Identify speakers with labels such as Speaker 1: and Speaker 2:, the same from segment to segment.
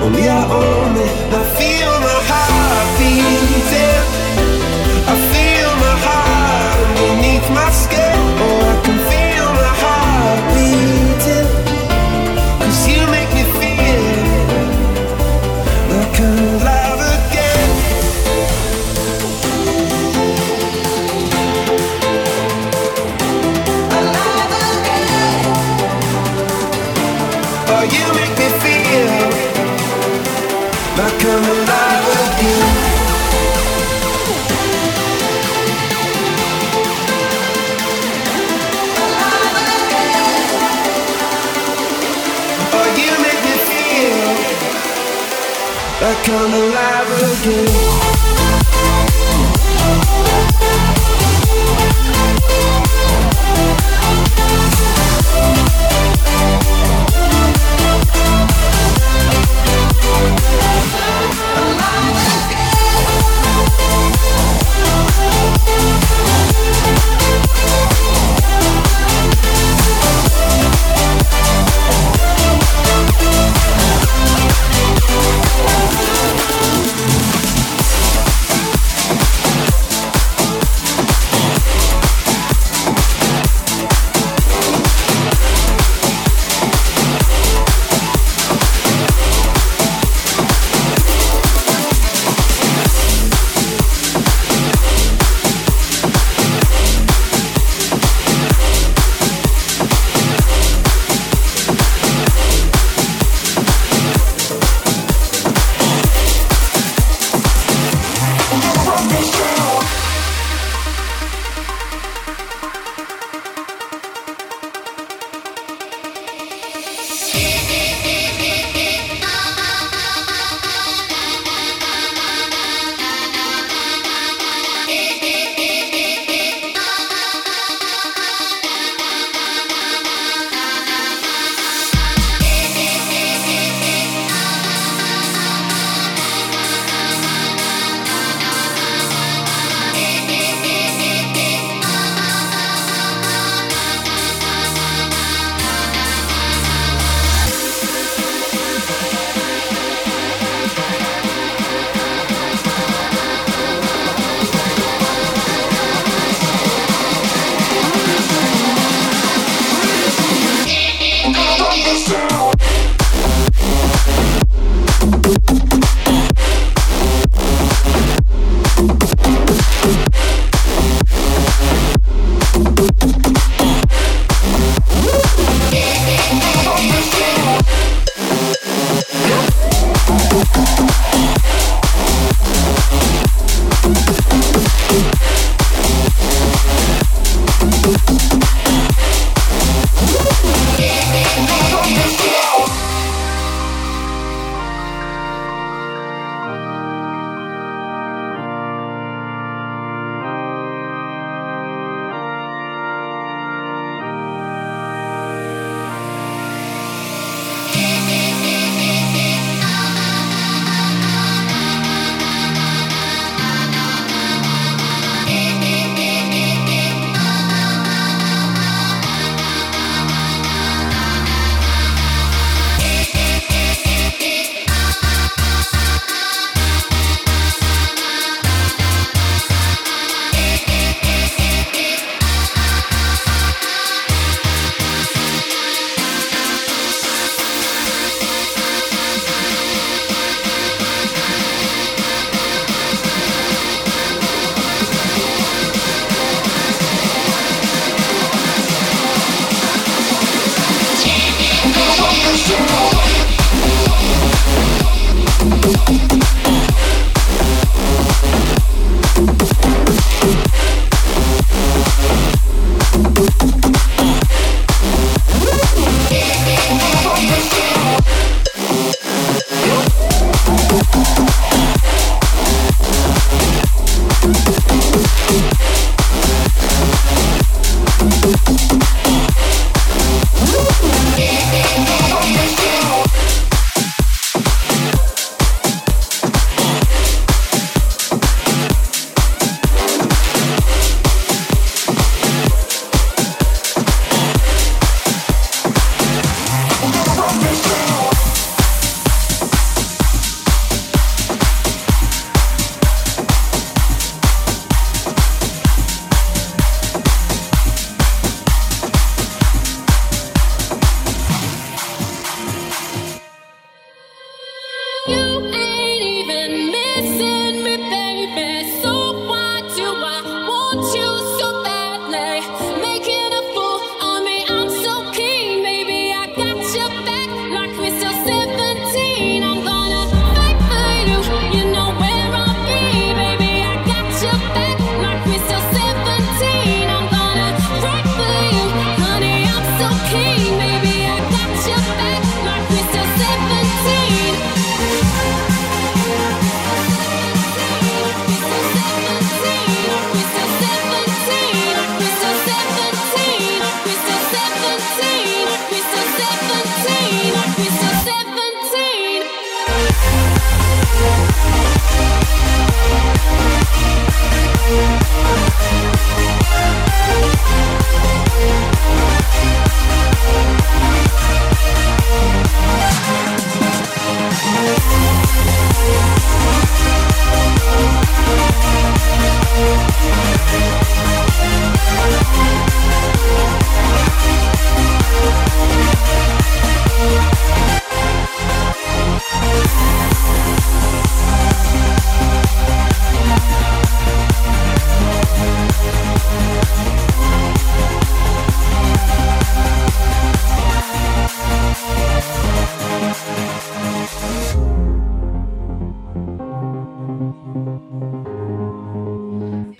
Speaker 1: Only I own it. I feel my heart beating. come alive again.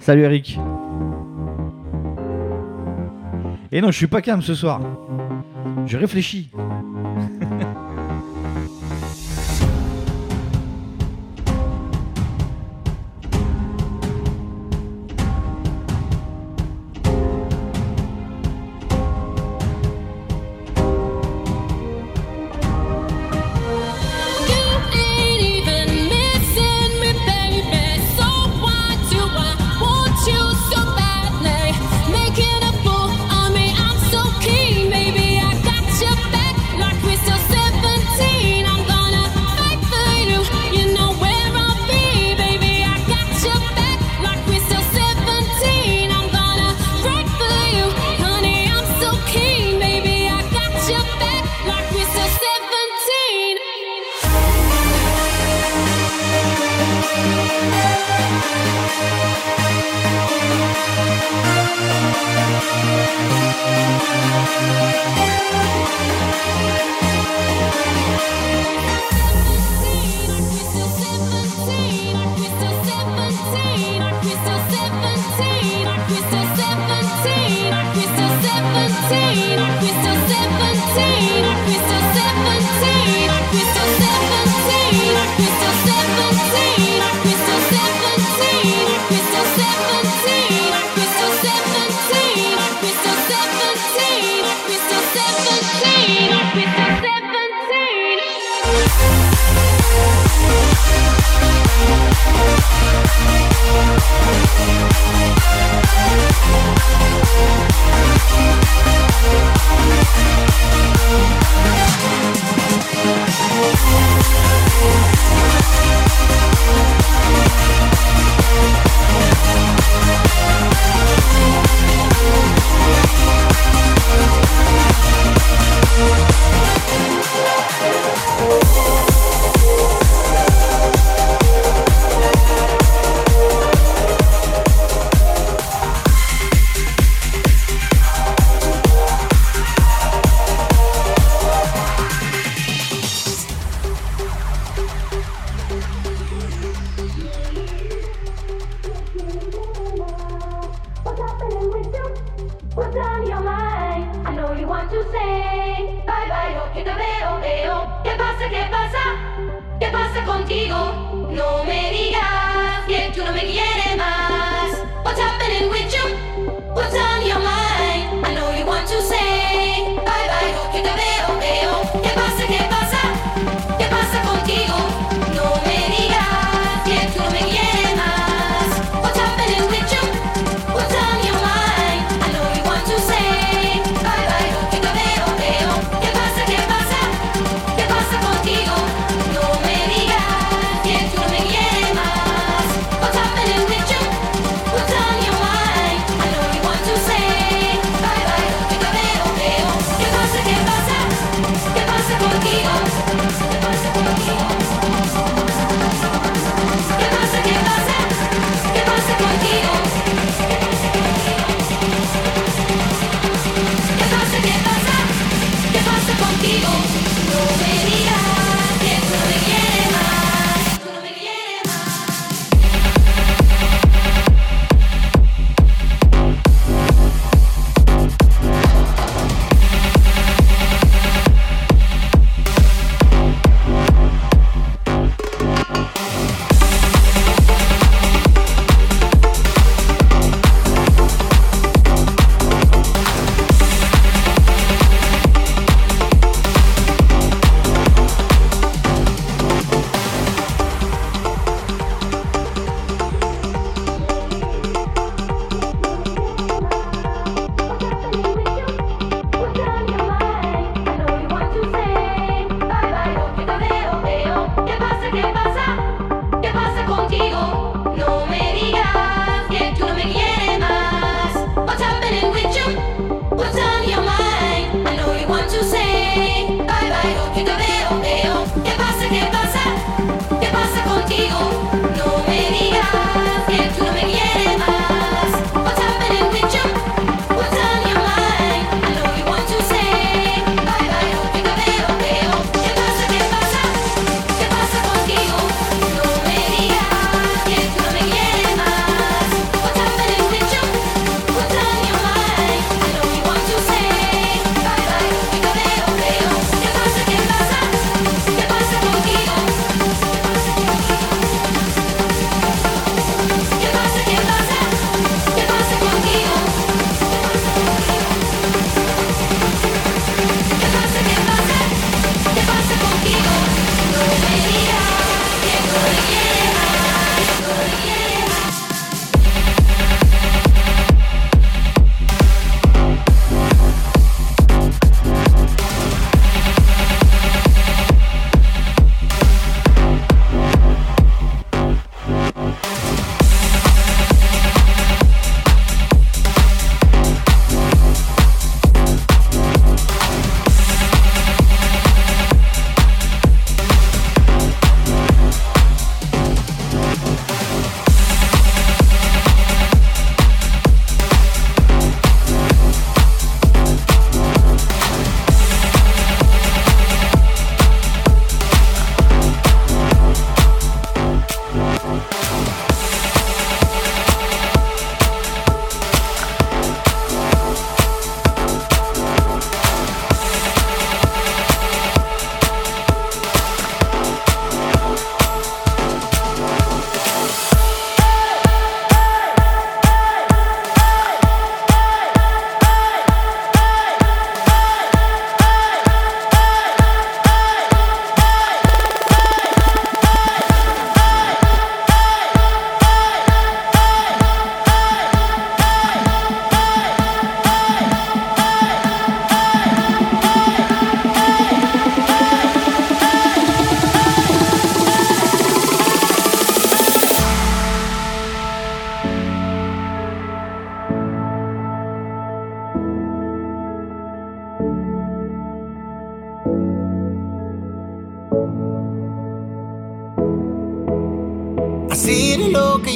Speaker 2: Salut Eric. Et non, je suis pas calme ce soir. Je réfléchis.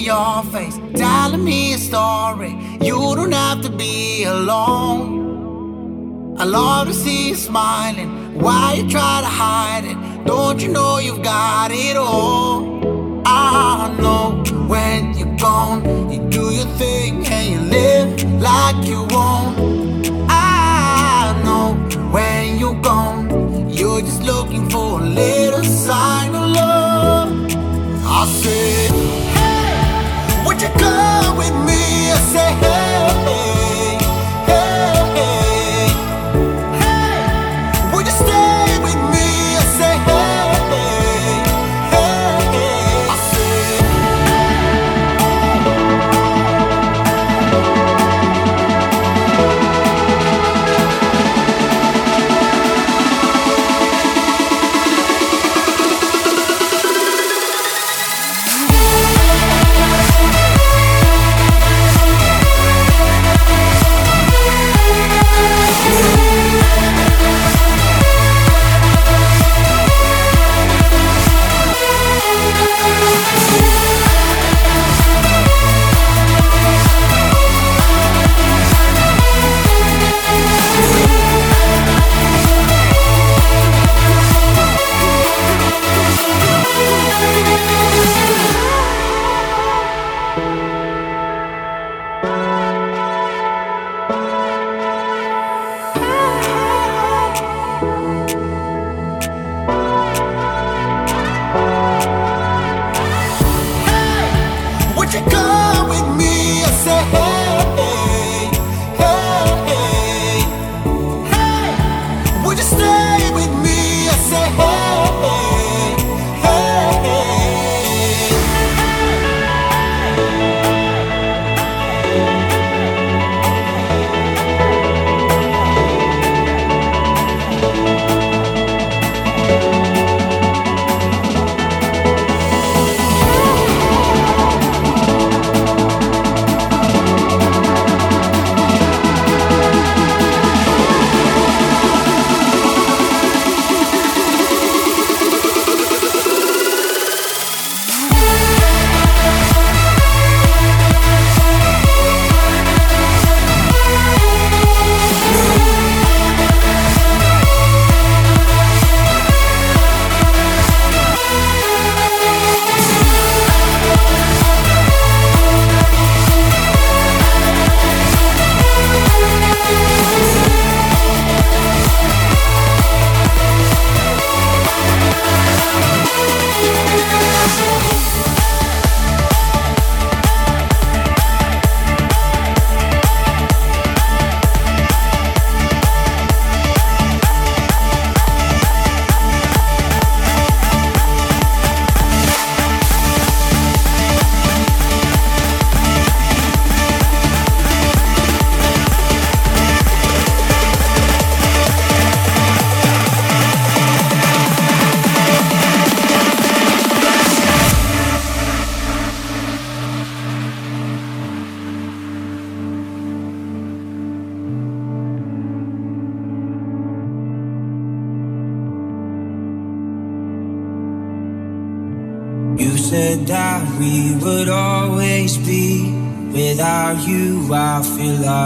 Speaker 3: Your face, telling me a story. You don't have to be alone. I love to see you smiling. Why you try to hide it? Don't you know you've got it all? I know when you're gone, you do your thing and you live like you won't. I know when you're gone, you're just looking for a little sign of love. I said, You come with me? I Hey, hey,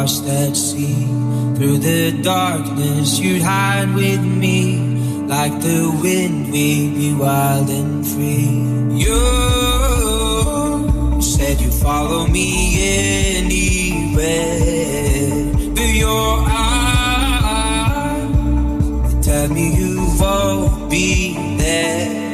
Speaker 4: feel lost at sea. Through the darkness, you'd hide with me. Like the wind, we'd be wild and free. You said you'd follow me anywhere. Through your eyes, tell me you won't be there.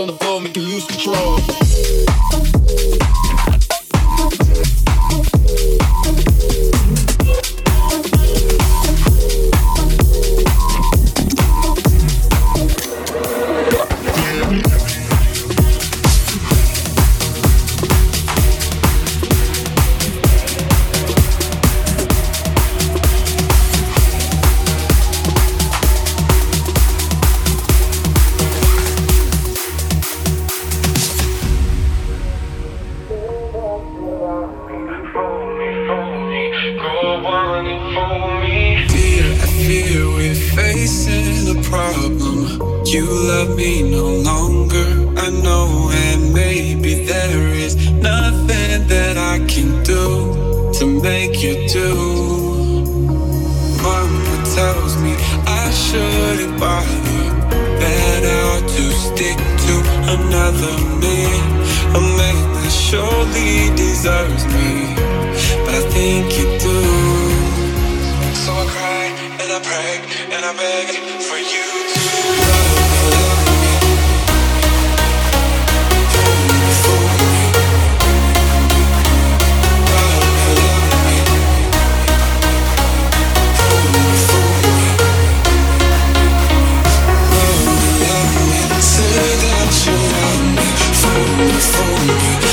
Speaker 2: on the. you want me, phone. me, me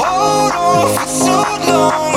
Speaker 5: Hold on for so long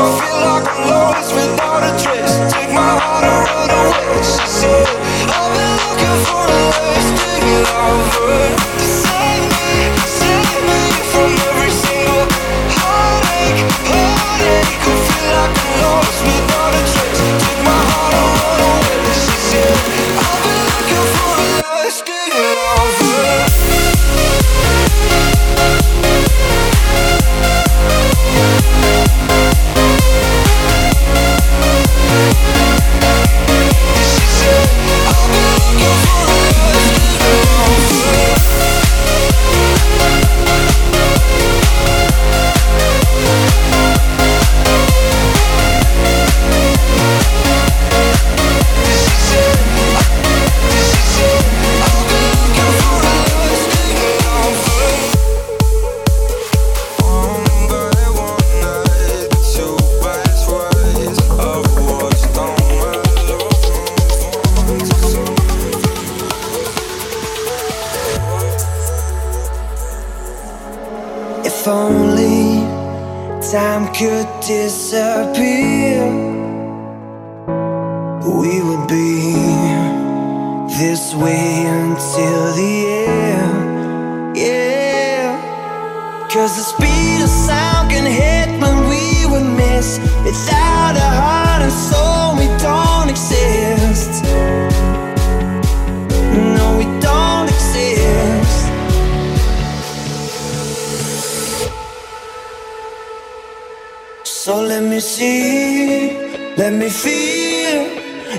Speaker 1: yourself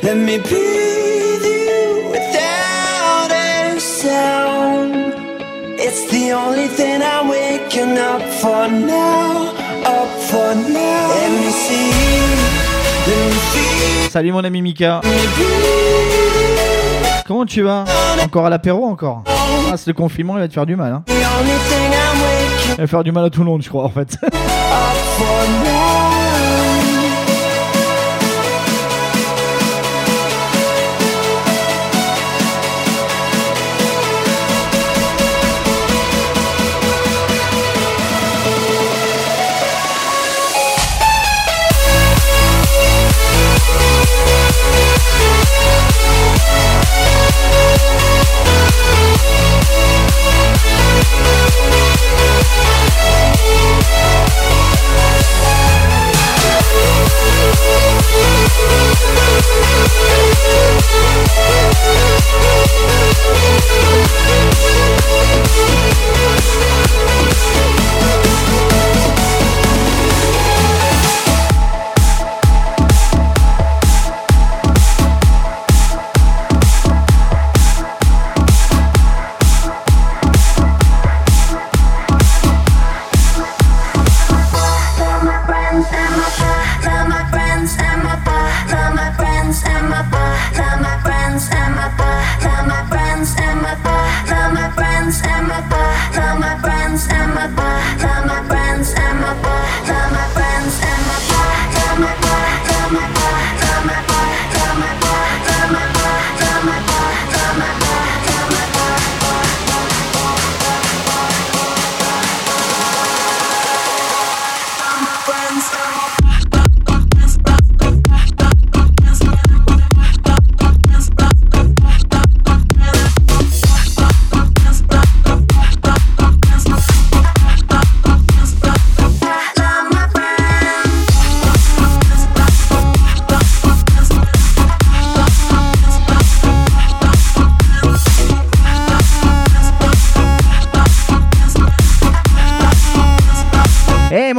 Speaker 1: Let me breathe you without a sound. It's the only thing I'm waking up for now. Up for now. Let me see
Speaker 2: Salut mon ami Mika. Comment tu vas? Encore à l'apéro encore? Ah, c'est le confinement, il va te faire du mal. Hein. Il va faire du mal à tout le monde, je crois, en fait.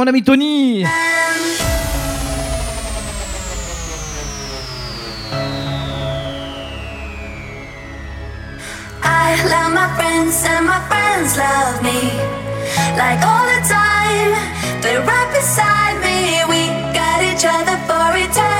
Speaker 6: mon ami Tony.
Speaker 7: I love my friends and my friends love me like all the time. They're right beside me. We got each other for eternity.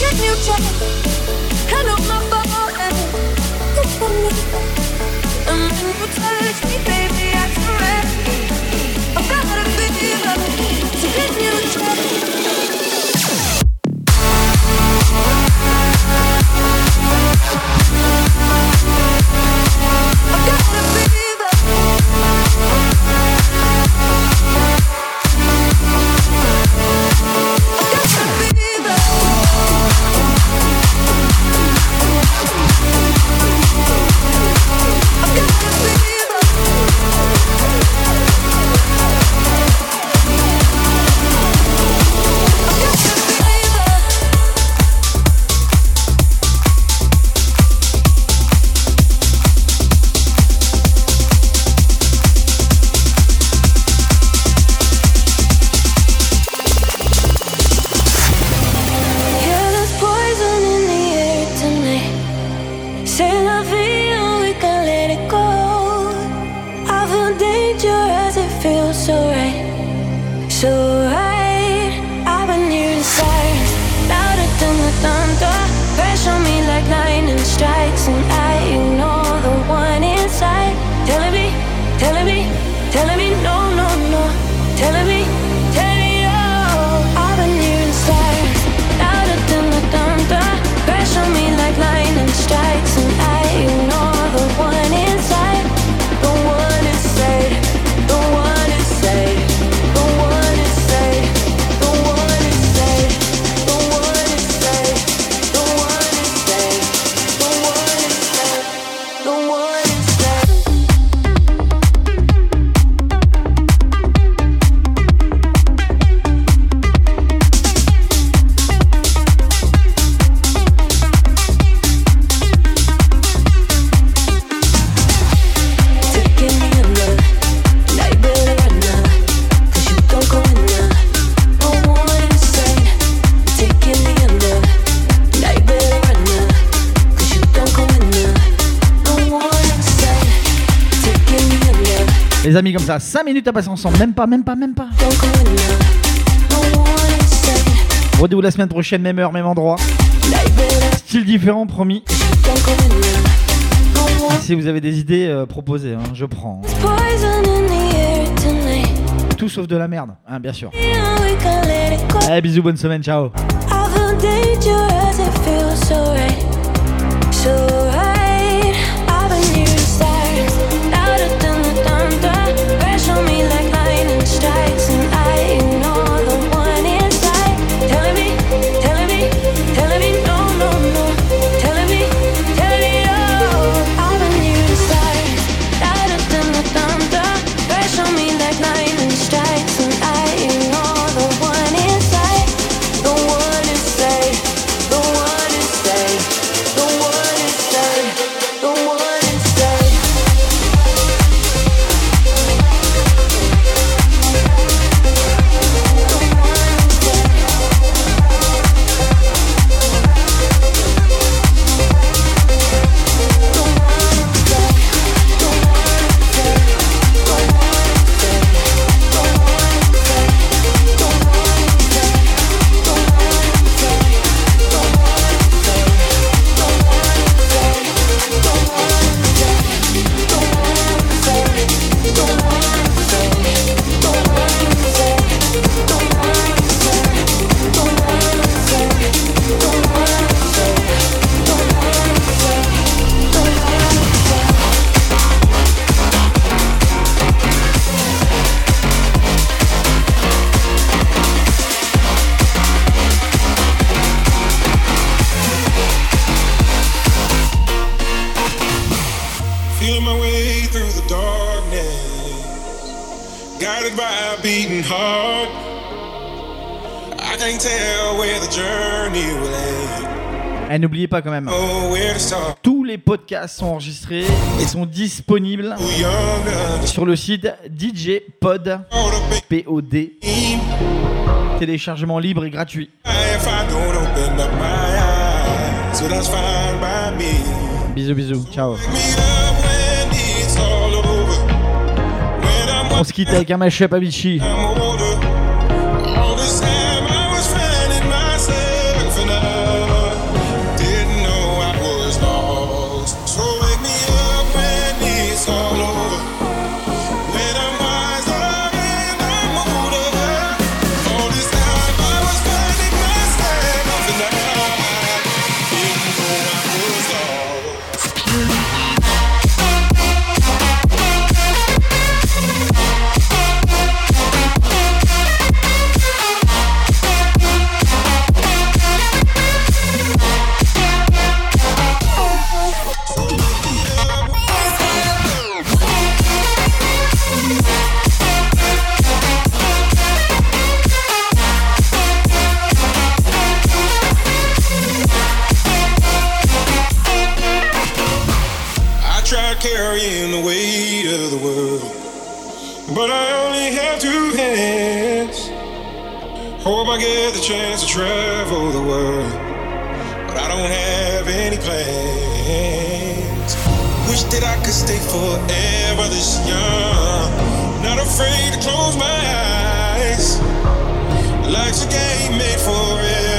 Speaker 7: get my and me.
Speaker 2: When you touch me, baby, I surrender. I've got a fever to get new 5 minutes à passer ensemble. Même pas, même pas, même pas. Rendez-vous la semaine prochaine, même heure, même endroit. Style différent, promis. Si vous avez des idées, euh, proposées, hein, je prends. Tout sauf de la merde, hein, bien sûr. Allez, bisous, bonne semaine, ciao. quand même. Tous les podcasts sont enregistrés et sont disponibles sur le site DJ Pod. POD. Téléchargement libre et gratuit. Bisous bisous, ciao. On se quitte avec un mashup
Speaker 8: à wish that I could stay forever this young. Not afraid to close my eyes. Life's a game made for it.